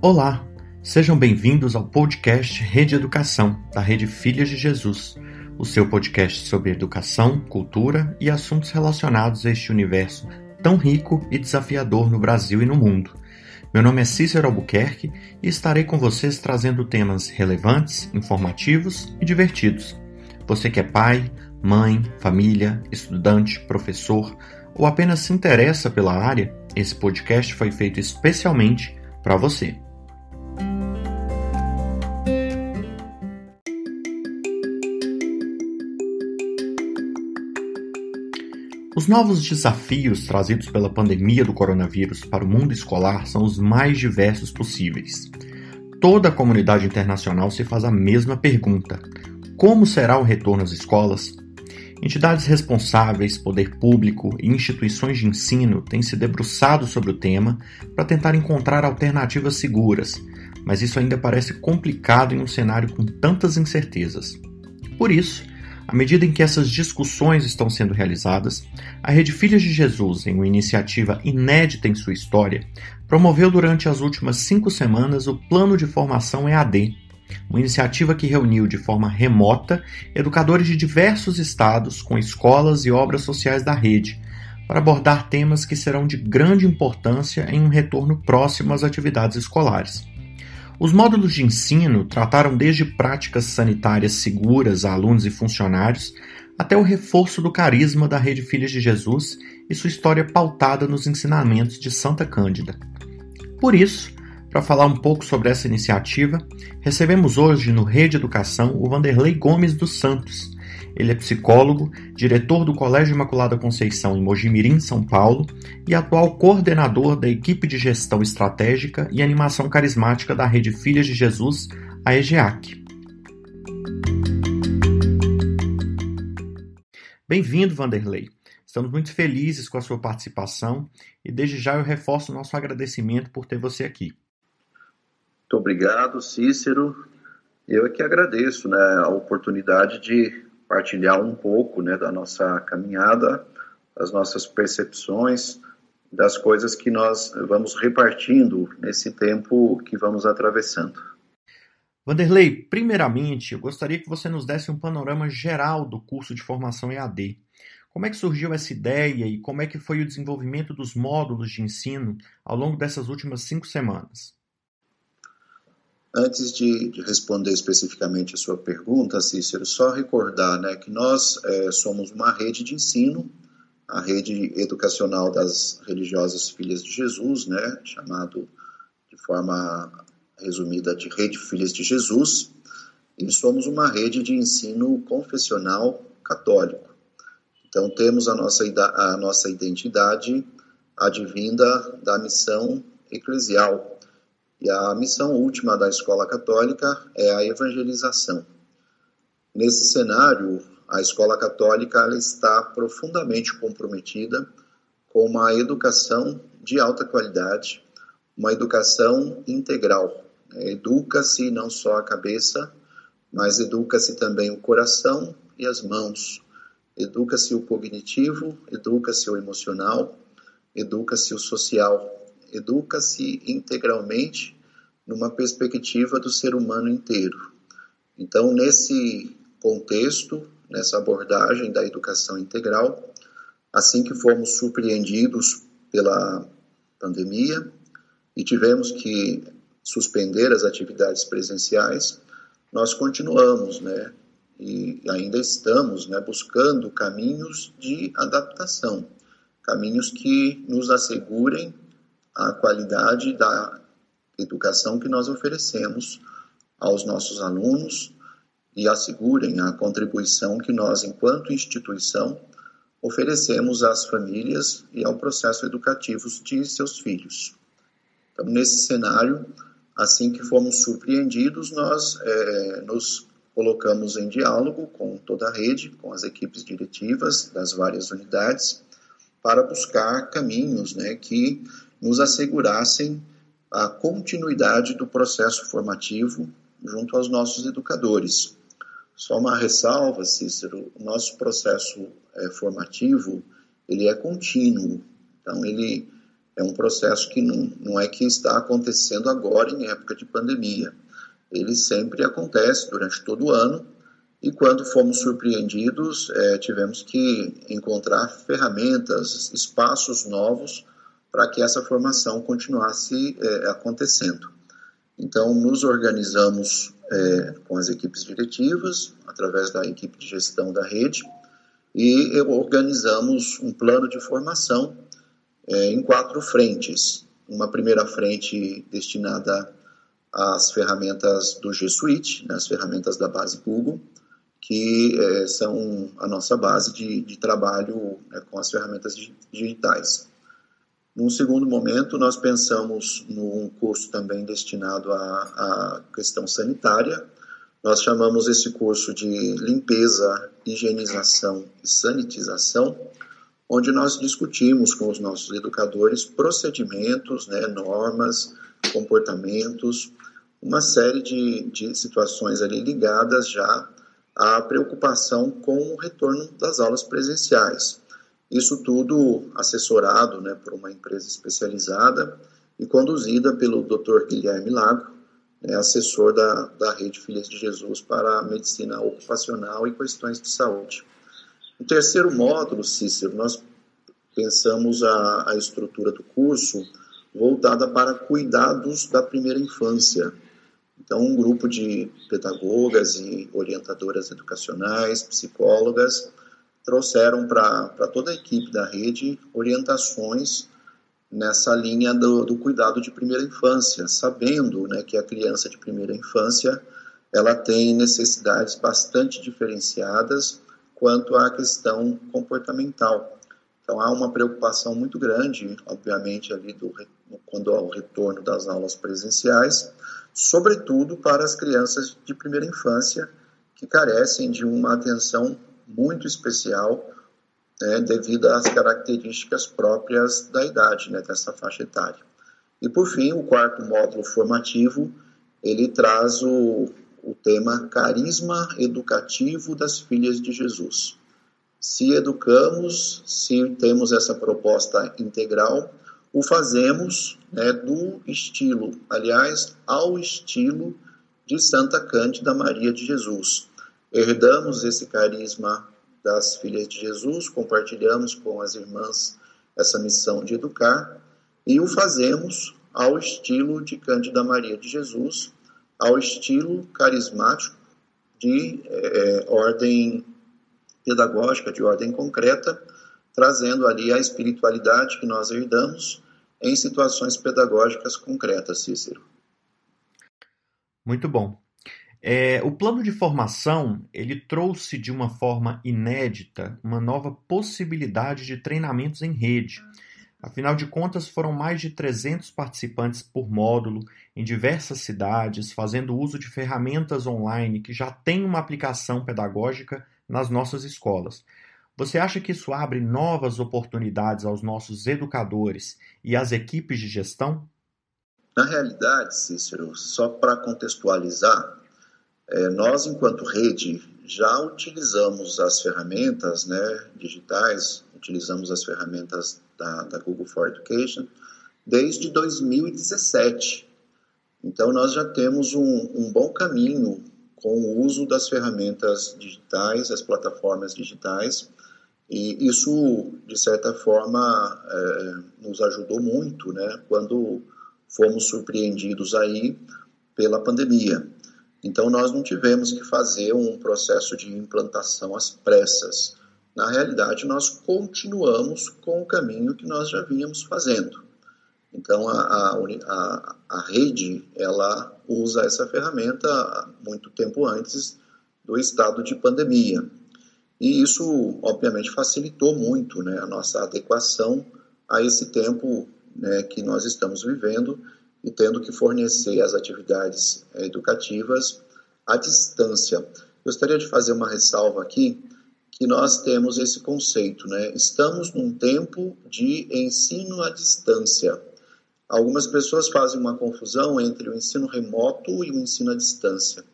Olá, sejam bem-vindos ao podcast Rede Educação, da Rede Filhas de Jesus, o seu podcast sobre educação, cultura e assuntos relacionados a este universo tão rico e desafiador no Brasil e no mundo. Meu nome é Cícero Albuquerque e estarei com vocês trazendo temas relevantes, informativos e divertidos. Você que é pai, mãe, família, estudante, professor ou apenas se interessa pela área, esse podcast foi feito especialmente para você. Os novos desafios trazidos pela pandemia do coronavírus para o mundo escolar são os mais diversos possíveis. Toda a comunidade internacional se faz a mesma pergunta: como será o retorno às escolas? Entidades responsáveis, poder público e instituições de ensino têm se debruçado sobre o tema para tentar encontrar alternativas seguras, mas isso ainda parece complicado em um cenário com tantas incertezas. Por isso, à medida em que essas discussões estão sendo realizadas, a Rede Filhas de Jesus, em uma iniciativa inédita em sua história, promoveu durante as últimas cinco semanas o Plano de Formação EAD, uma iniciativa que reuniu de forma remota educadores de diversos estados com escolas e obras sociais da rede, para abordar temas que serão de grande importância em um retorno próximo às atividades escolares. Os módulos de ensino trataram desde práticas sanitárias seguras a alunos e funcionários, até o reforço do carisma da Rede Filhas de Jesus e sua história pautada nos ensinamentos de Santa Cândida. Por isso, para falar um pouco sobre essa iniciativa, recebemos hoje no Rede Educação o Vanderlei Gomes dos Santos, ele é psicólogo, diretor do Colégio Imaculada Conceição em Mojimirim, São Paulo, e atual coordenador da equipe de gestão estratégica e animação carismática da Rede Filhas de Jesus, a EGEAC. Bem-vindo, Vanderlei. Estamos muito felizes com a sua participação e desde já eu reforço o nosso agradecimento por ter você aqui. Muito obrigado, Cícero. Eu é que agradeço né, a oportunidade de partilhar um pouco né, da nossa caminhada, das nossas percepções, das coisas que nós vamos repartindo nesse tempo que vamos atravessando. Vanderlei, primeiramente, eu gostaria que você nos desse um panorama geral do curso de formação EAD. Como é que surgiu essa ideia e como é que foi o desenvolvimento dos módulos de ensino ao longo dessas últimas cinco semanas? Antes de, de, responder especificamente a sua pergunta, Cícero, só recordar né, que nós é, somos uma rede de ensino, a rede educacional das religiosas Filhas de Jesus, né, chamado de forma resumida de Rede Filhas de Jesus, e somos uma rede de ensino confessional católico. Então temos a nossa, a nossa identidade advinda da missão eclesial e a missão última da escola católica é a evangelização. Nesse cenário, a escola católica está profundamente comprometida com uma educação de alta qualidade, uma educação integral. Educa-se não só a cabeça, mas educa-se também o coração e as mãos. Educa-se o cognitivo, educa-se o emocional, educa-se o social educa-se integralmente numa perspectiva do ser humano inteiro. Então, nesse contexto, nessa abordagem da educação integral, assim que fomos surpreendidos pela pandemia e tivemos que suspender as atividades presenciais, nós continuamos, né, e ainda estamos, né, buscando caminhos de adaptação, caminhos que nos assegurem a qualidade da educação que nós oferecemos aos nossos alunos e assegurem a contribuição que nós, enquanto instituição, oferecemos às famílias e ao processo educativo de seus filhos. Então, nesse cenário, assim que fomos surpreendidos, nós é, nos colocamos em diálogo com toda a rede, com as equipes diretivas das várias unidades, para buscar caminhos né, que nos assegurassem a continuidade do processo formativo junto aos nossos educadores. Só uma ressalva, Cícero, o nosso processo é, formativo ele é contínuo, então ele é um processo que não, não é que está acontecendo agora em época de pandemia. Ele sempre acontece durante todo o ano e quando fomos surpreendidos, é, tivemos que encontrar ferramentas, espaços novos para que essa formação continuasse é, acontecendo. Então, nos organizamos é, com as equipes diretivas, através da equipe de gestão da rede, e organizamos um plano de formação é, em quatro frentes. Uma primeira frente destinada às ferramentas do G Suite, né, as ferramentas da base Google, que é, são a nossa base de, de trabalho né, com as ferramentas digitais. Num segundo momento, nós pensamos num curso também destinado à, à questão sanitária. Nós chamamos esse curso de limpeza, higienização e sanitização, onde nós discutimos com os nossos educadores procedimentos, né, normas, comportamentos, uma série de, de situações ali ligadas já à preocupação com o retorno das aulas presenciais. Isso tudo assessorado né, por uma empresa especializada e conduzida pelo Dr. Guilherme Lago, né, assessor da, da Rede Filhas de Jesus para a medicina ocupacional e questões de saúde. No terceiro módulo, Cícero, nós pensamos a, a estrutura do curso voltada para cuidados da primeira infância. Então, um grupo de pedagogas e orientadoras educacionais, psicólogas, trouxeram para toda a equipe da rede orientações nessa linha do, do, cuidado de primeira infância, sabendo né, que a criança de primeira infância ela tem necessidades bastante diferenciadas quanto à questão comportamental. Então há uma preocupação muito grande, obviamente, ali do, quando há o retorno das aulas presenciais, sobretudo para as crianças de primeira infância que carecem de uma atenção muito especial né, devido às características próprias da idade, né, dessa faixa etária. E por fim, o quarto módulo formativo, ele traz o, o tema Carisma Educativo das Filhas de Jesus. Se educamos, se temos essa proposta integral, o fazemos né, do estilo, aliás, ao estilo de Santa Cândida Maria de Jesus, herdamos esse carisma das filhas de Jesus, compartilhamos com as irmãs essa missão de educar e o fazemos ao estilo de Cândida Maria de Jesus, ao estilo carismático de é, ordem pedagógica, de ordem concreta, trazendo ali a espiritualidade que nós herdamos em situações pedagógicas concretas, Cícero. Muito bom. É, o plano de formação ele trouxe de uma forma inédita uma nova possibilidade de treinamentos em rede. Afinal de contas, foram mais de 300 participantes por módulo em diversas cidades, fazendo uso de ferramentas online que já têm uma aplicação pedagógica nas nossas escolas. Você acha que isso abre novas oportunidades aos nossos educadores e às equipes de gestão? Na realidade, Cícero, só para contextualizar, é, nós, enquanto rede, já utilizamos as ferramentas né, digitais, utilizamos as ferramentas da, da Google for Education desde 2017. Então, nós já temos um, um bom caminho com o uso das ferramentas digitais, as plataformas digitais, e isso, de certa forma, é, nos ajudou muito né, quando fomos surpreendidos aí pela pandemia. Então, nós não tivemos que fazer um processo de implantação às pressas. Na realidade, nós continuamos com o caminho que nós já vínhamos fazendo. Então, a, a, a, rede, ela usa essa ferramenta muito tempo antes do estado de pandemia. E isso, obviamente, facilitou muito né, a nossa adequação a esse tempo né, que nós estamos vivendo e tendo que fornecer as atividades eh, educativas à distância. Gostaria de fazer uma ressalva aqui que nós temos esse conceito, né? Estamos num tempo de ensino à distância. Algumas pessoas fazem uma confusão entre o ensino remoto e o ensino à distância.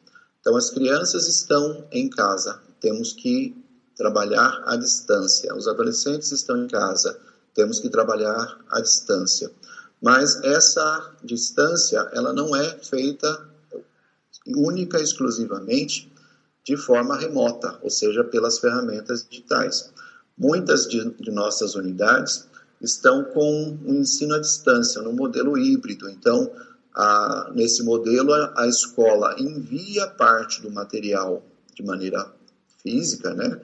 Então, as crianças estão em casa, temos que trabalhar à distância. Os adolescentes estão em casa, temos que trabalhar à distância. Mas essa distância, ela não é feita única e exclusivamente de forma remota, ou seja, pelas ferramentas digitais. Muitas de, de nossas unidades estão com o ensino à distância, no modelo híbrido. Então, a, nesse modelo, a, a, escola envia parte do material de maneira física, né?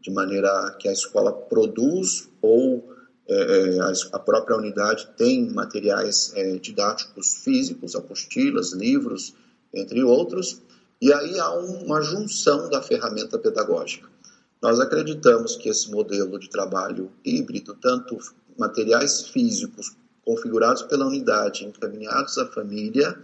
de maneira que a escola produz ou é, é a, própria unidade tem materiais é, didáticos físicos, apostilas, livros, entre outros, e aí há uma junção da ferramenta pedagógica. Nós acreditamos que esse modelo de trabalho híbrido, tanto materiais físicos configurados pela unidade, encaminhados à família,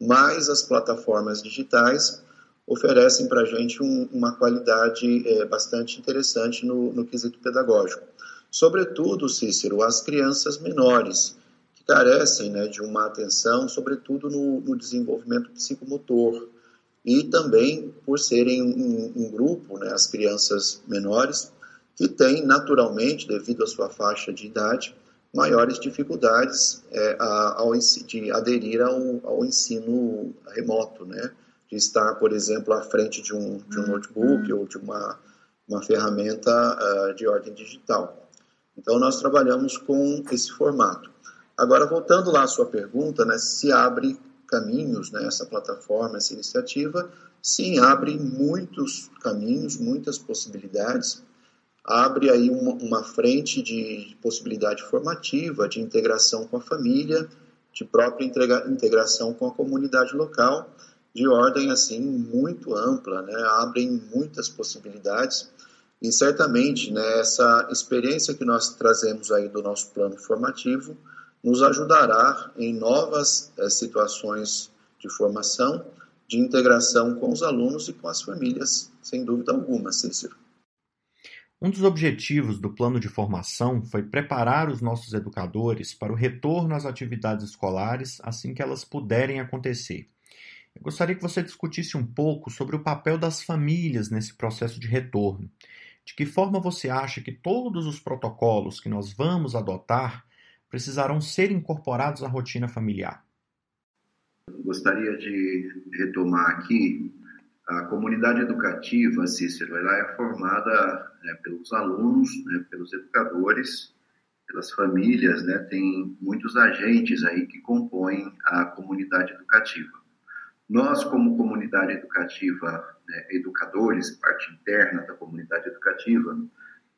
mais as plataformas digitais, oferecem para a gente um, uma qualidade é, bastante interessante no, no quesito pedagógico. Sobretudo, Cícero, as crianças menores, que carecem né, de uma atenção, sobretudo no, no desenvolvimento psicomotor, e também por serem um, um grupo, né, as crianças menores, que têm naturalmente, devido à sua faixa de idade, maiores dificuldades é, ao, de aderir ao, ao, ensino remoto, né? de estar, por exemplo, à frente de um, de um uhum. notebook ou de uma, uma ferramenta uh, de ordem digital. Então, nós trabalhamos com esse formato. Agora, voltando lá à sua pergunta, né, se abre caminhos, né, essa plataforma, essa iniciativa, sim, abre muitos caminhos, muitas possibilidades, abre aí uma, uma frente de possibilidade formativa, de integração com a família, de própria integra, integração com a comunidade local, de ordem assim muito ampla, né, abrem muitas possibilidades e certamente né, essa experiência que nós trazemos aí do nosso plano formativo nos ajudará em novas é, situações de formação, de integração com os alunos e com as famílias, sem dúvida alguma, Cícero. Um dos objetivos do plano de formação foi preparar os nossos educadores para o retorno às atividades escolares assim que elas puderem acontecer. Eu gostaria que você discutisse um pouco sobre o papel das famílias nesse processo de retorno. De que forma você acha que todos os protocolos que nós vamos adotar precisarão ser incorporados à rotina familiar? Gostaria de retomar aqui a comunidade educativa, Cícero, ela é formada né, pelos alunos, né, pelos educadores, pelas famílias, né, tem muitos agentes aí que compõem a comunidade educativa. Nós, como comunidade educativa, né, educadores, parte interna da comunidade educativa,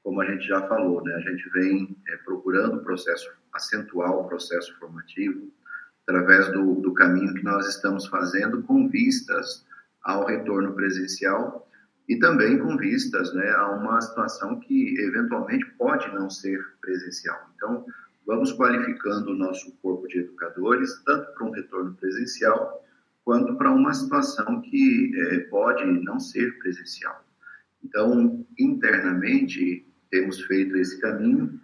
como a gente já falou, né, a gente vem é, procurando o processo, acentuar o processo formativo através do, do caminho que nós estamos fazendo com vistas ao retorno presencial e também com vistas né, a uma situação que eventualmente pode não ser presencial. Então, vamos qualificando o nosso corpo de educadores tanto para um retorno presencial quanto para uma situação que é, pode não ser presencial. Então, internamente, temos feito esse caminho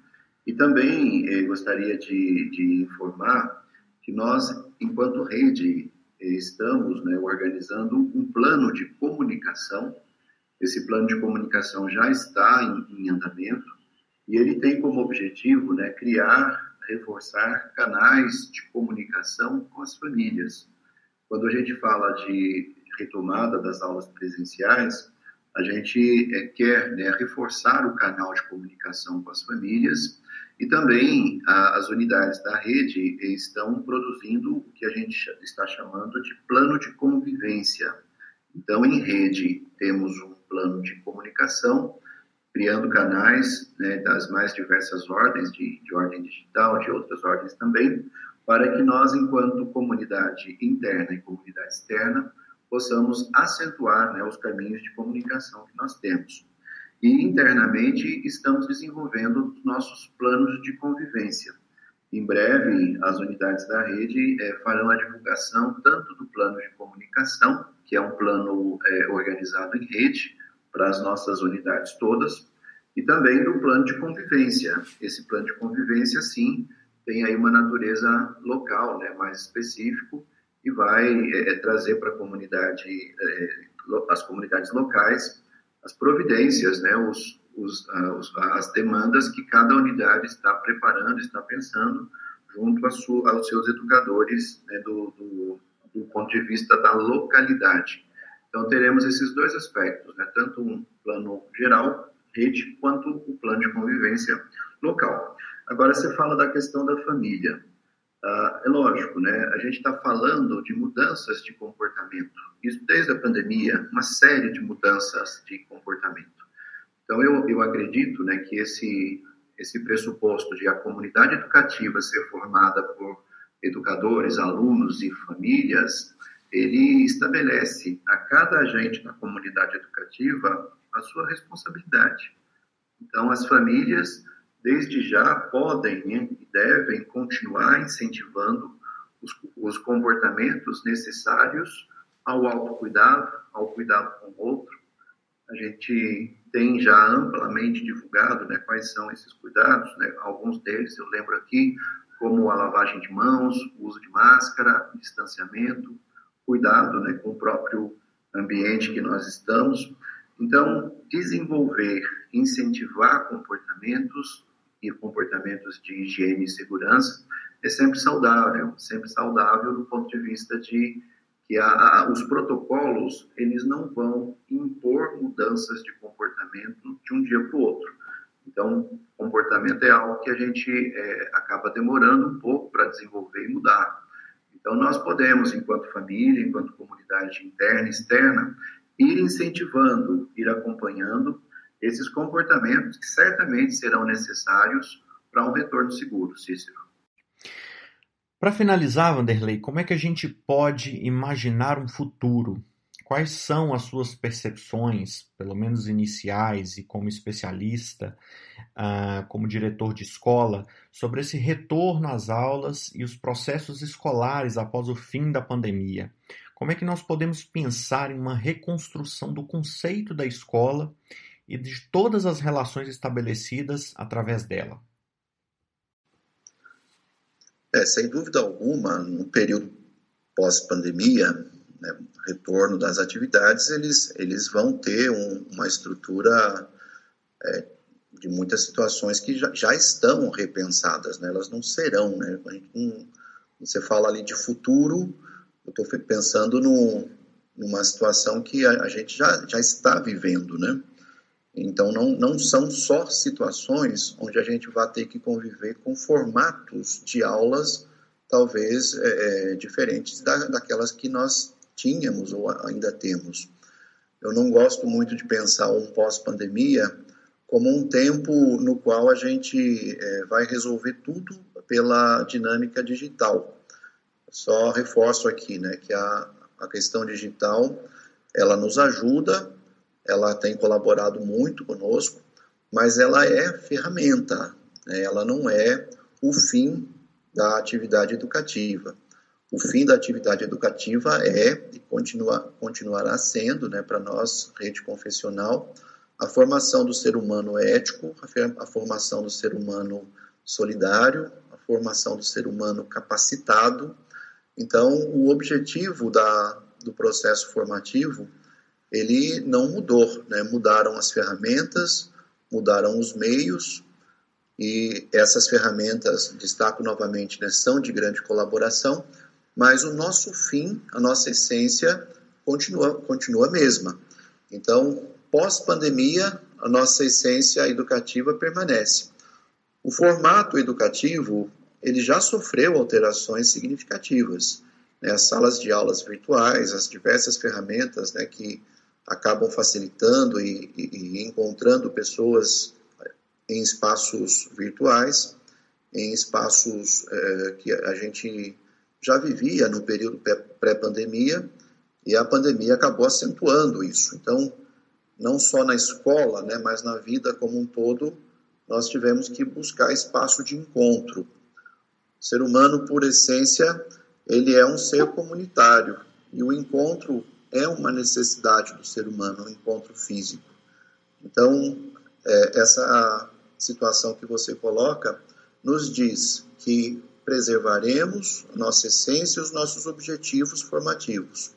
e também eh, gostaria de, de, informar que nós, enquanto rede, eh, estamos né, organizando um plano de comunicação. Esse plano de comunicação já está em, em andamento e ele tem como objetivo né, criar, reforçar canais de comunicação com as famílias. Quando a gente fala de retomada das aulas presenciais, a gente é, quer né, reforçar o canal de comunicação com as famílias e também a, as unidades da rede estão produzindo o que a gente está chamando de plano de convivência. Então, em rede, temos um plano de comunicação, criando canais né, das mais diversas ordens, de, de ordem digital, de outras ordens também, para que nós, enquanto comunidade interna e comunidade externa, possamos acentuar né, os caminhos de comunicação que nós temos. E internamente estamos desenvolvendo os nossos planos de convivência. Em breve, as unidades da rede é, farão a divulgação tanto do plano de comunicação, que é um plano é, organizado em rede para as nossas unidades todas, e também do plano de convivência. Esse plano de convivência, sim, tem aí uma natureza local, né, mais específico, e vai é, é trazer para a comunidade, é, as comunidades locais, as providências, né, os, os, os, as demandas que cada unidade está preparando, está pensando junto aos seus educadores né, do, do, do, ponto de vista da localidade. Então, teremos esses dois aspectos, né, tanto um plano geral, rede, quanto o plano de convivência local. Agora, você fala da questão da família. Ah, é lógico, né? A gente está falando de mudanças de comportamento. Isso desde a pandemia, uma série de mudanças de comportamento. Então, eu, eu acredito né, que esse, esse pressuposto de a comunidade educativa ser formada por educadores, alunos e famílias, ele estabelece a cada agente da comunidade educativa a sua responsabilidade. Então, as famílias, desde já, podem e devem continuar incentivando os, os comportamentos necessários ao autocuidado, ao cuidado com o outro. A gente tem já amplamente divulgado né, quais são esses cuidados, né, alguns deles eu lembro aqui, como a lavagem de mãos, uso de máscara, distanciamento, cuidado né, com o próprio ambiente que nós estamos. Então, desenvolver, incentivar comportamentos e comportamentos de higiene e segurança é sempre saudável, sempre saudável do ponto de vista de que a, a, os protocolos eles não vão impor mudanças de comportamento de um dia para o outro. Então, comportamento é algo que a gente é, acaba demorando um pouco para desenvolver e mudar. Então, nós podemos, enquanto família, enquanto comunidade interna e externa, ir incentivando, ir acompanhando esses comportamentos que certamente serão necessários para um retorno seguro, Cícero. Para finalizar, Vanderlei, como é que a gente pode imaginar um futuro? Quais são as suas percepções, pelo menos iniciais, e como especialista, uh, como diretor de escola, sobre esse retorno às aulas e os processos escolares após o fim da pandemia? Como é que nós podemos pensar em uma reconstrução do conceito da escola e de todas as relações estabelecidas através dela? É, sem dúvida alguma, no período pós-pandemia, né, retorno das atividades, eles, eles vão ter um, uma estrutura é, de muitas situações que já, já estão repensadas, né, elas não serão. Né, você fala ali de futuro, eu estou pensando no, numa situação que a, a gente já, já está vivendo, né? Então, não, não são só situações onde a gente vai ter que conviver com formatos de aulas talvez é, é, diferentes da, daquelas que nós tínhamos ou ainda temos. Eu não gosto muito de pensar um pós-pandemia como um tempo no qual a gente é, vai resolver tudo pela dinâmica digital. Só reforço aqui né, que a, a questão digital ela nos ajuda ela tem colaborado muito conosco, mas ela é ferramenta, né? ela não é o fim da atividade educativa. O fim da atividade educativa é e continua, continuará sendo, né, para nós, rede confessional, a formação do ser humano ético, a, formação do ser humano solidário, a formação do ser humano capacitado. Então, o objetivo da, do processo formativo ele não mudou, né? mudaram as ferramentas, mudaram os meios, e essas ferramentas, destaco novamente, né, são de grande colaboração, mas o nosso fim, a nossa essência, continua, continua a mesma. Então, pós-pandemia, a nossa essência educativa permanece. O formato educativo, ele já sofreu alterações significativas. Né? As salas de aulas virtuais, as diversas ferramentas né, que acabam facilitando e, e, encontrando pessoas em espaços virtuais, em espaços é, que a gente já vivia no período pré-pandemia e a pandemia acabou acentuando isso. Então, não só na escola, né, mas na vida como um todo, nós tivemos que buscar espaço de encontro. O ser humano, por essência, ele é um ser comunitário e o encontro é uma necessidade do ser humano, um encontro físico. Então, é, essa situação que você coloca nos diz que preservaremos nossa essência e os nossos objetivos formativos.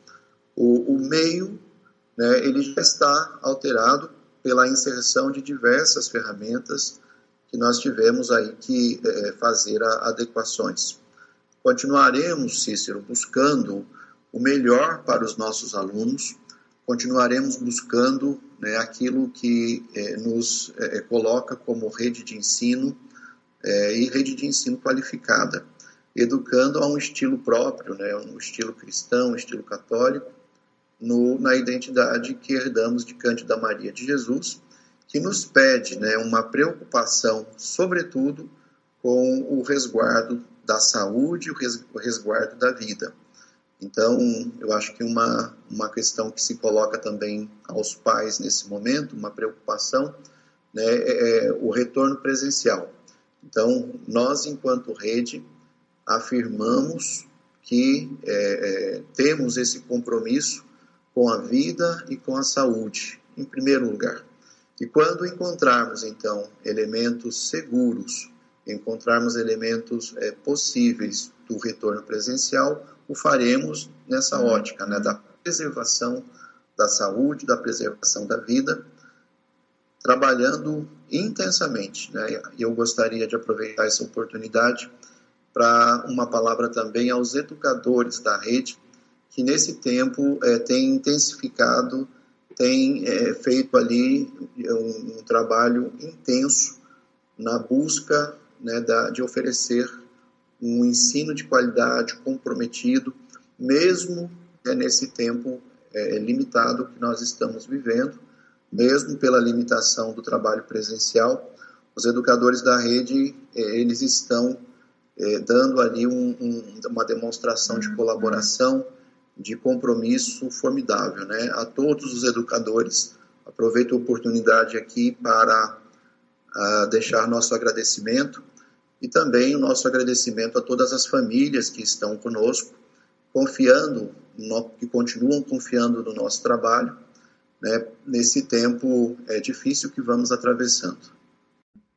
O, o meio, né, ele já está alterado pela inserção de diversas ferramentas que nós tivemos aí que é, fazer a, adequações. Continuaremos, Cícero, buscando o melhor para os nossos alunos, continuaremos buscando né, aquilo que é, nos é, coloca como rede de ensino é, e rede de ensino qualificada, educando a um estilo próprio, né, um estilo cristão, um estilo católico, no, na identidade que herdamos de Cândida Maria de Jesus, que nos pede né, uma preocupação, sobretudo, com o resguardo da saúde, o resguardo da vida. Então, eu acho que uma, uma questão que se coloca também aos pais nesse momento, uma preocupação, né, é, é o retorno presencial. Então, nós, enquanto rede, afirmamos que é, é, temos esse compromisso com a vida e com a saúde, em primeiro lugar. E quando encontrarmos, então, elementos seguros, encontrarmos elementos é, possíveis do retorno presencial, o faremos nessa ótica né, da preservação da saúde, da preservação da vida, trabalhando intensamente. Né? Eu gostaria de aproveitar essa oportunidade para uma palavra também aos educadores da rede, que nesse tempo é, têm intensificado, têm é, feito ali um, um, trabalho intenso na busca né, da, de oferecer um ensino de qualidade comprometido, mesmo é, nesse tempo é, limitado que nós estamos vivendo, mesmo pela limitação do trabalho presencial, os educadores da rede é, eles estão é, dando ali um, um, uma demonstração de colaboração, de compromisso formidável, né? A todos os educadores, aproveito a oportunidade aqui para uh, deixar nosso agradecimento e também o nosso agradecimento a todas as famílias que estão conosco, confiando, no, que continuam confiando no nosso trabalho, né, nesse tempo é difícil que vamos atravessando.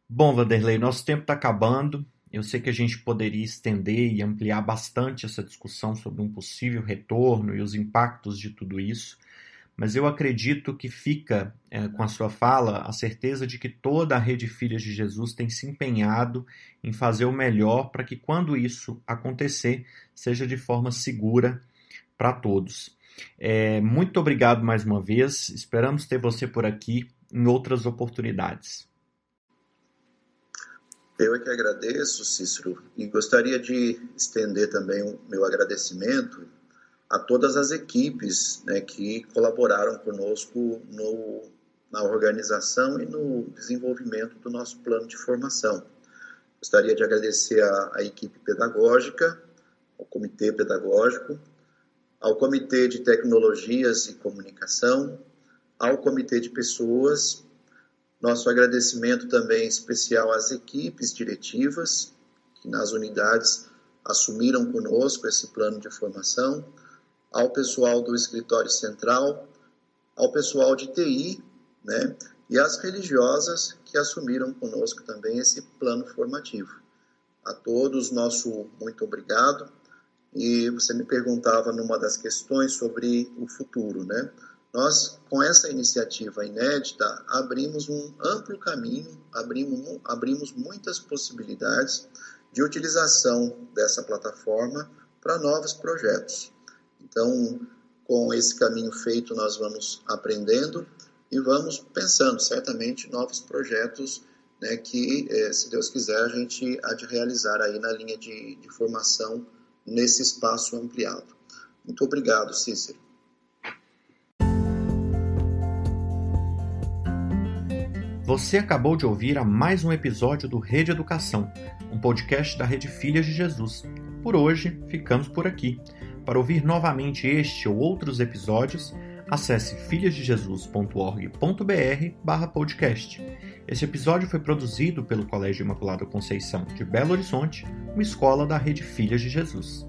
Bom, Vanderlei, nosso tempo está acabando. Eu sei que a gente poderia estender e ampliar bastante essa discussão sobre um possível retorno e os impactos de tudo isso, mas eu acredito que fica é, com a sua fala a certeza de que toda a rede Filhas de Jesus tem se empenhado em fazer o melhor para que, quando isso acontecer, seja de forma segura para todos. É, muito obrigado mais uma vez, esperamos ter você por aqui em outras oportunidades. Eu é que agradeço, Cícero, e gostaria de estender também o meu agradecimento a todas as equipes né, que colaboraram conosco no, na organização e no desenvolvimento do nosso plano de formação. Gostaria de agradecer à, equipe pedagógica, ao comitê pedagógico, ao comitê de tecnologias e comunicação, ao comitê de pessoas. Nosso agradecimento também especial às equipes diretivas que nas unidades assumiram conosco esse plano de formação ao pessoal do escritório central, ao pessoal de TI, né, e às religiosas que assumiram conosco também esse plano formativo. A todos, nosso muito obrigado. E você me perguntava numa das questões sobre o futuro, né? Nós, com essa iniciativa inédita, abrimos um amplo caminho, abrimos, abrimos muitas possibilidades de utilização dessa plataforma para novos projetos. Então, com esse caminho feito, nós vamos aprendendo e vamos pensando certamente novos projetos né, que, eh, se Deus quiser, a gente há de realizar aí na linha de, de formação nesse espaço ampliado. Muito obrigado, Cícero. Você acabou de ouvir a mais um episódio do Rede Educação, um podcast da Rede Filhas de Jesus. Por hoje, ficamos por aqui. Para ouvir novamente este ou outros episódios, acesse filhasdejesus.org.br/podcast. Este episódio foi produzido pelo Colégio Imaculada Conceição de Belo Horizonte, uma escola da Rede Filhas de Jesus.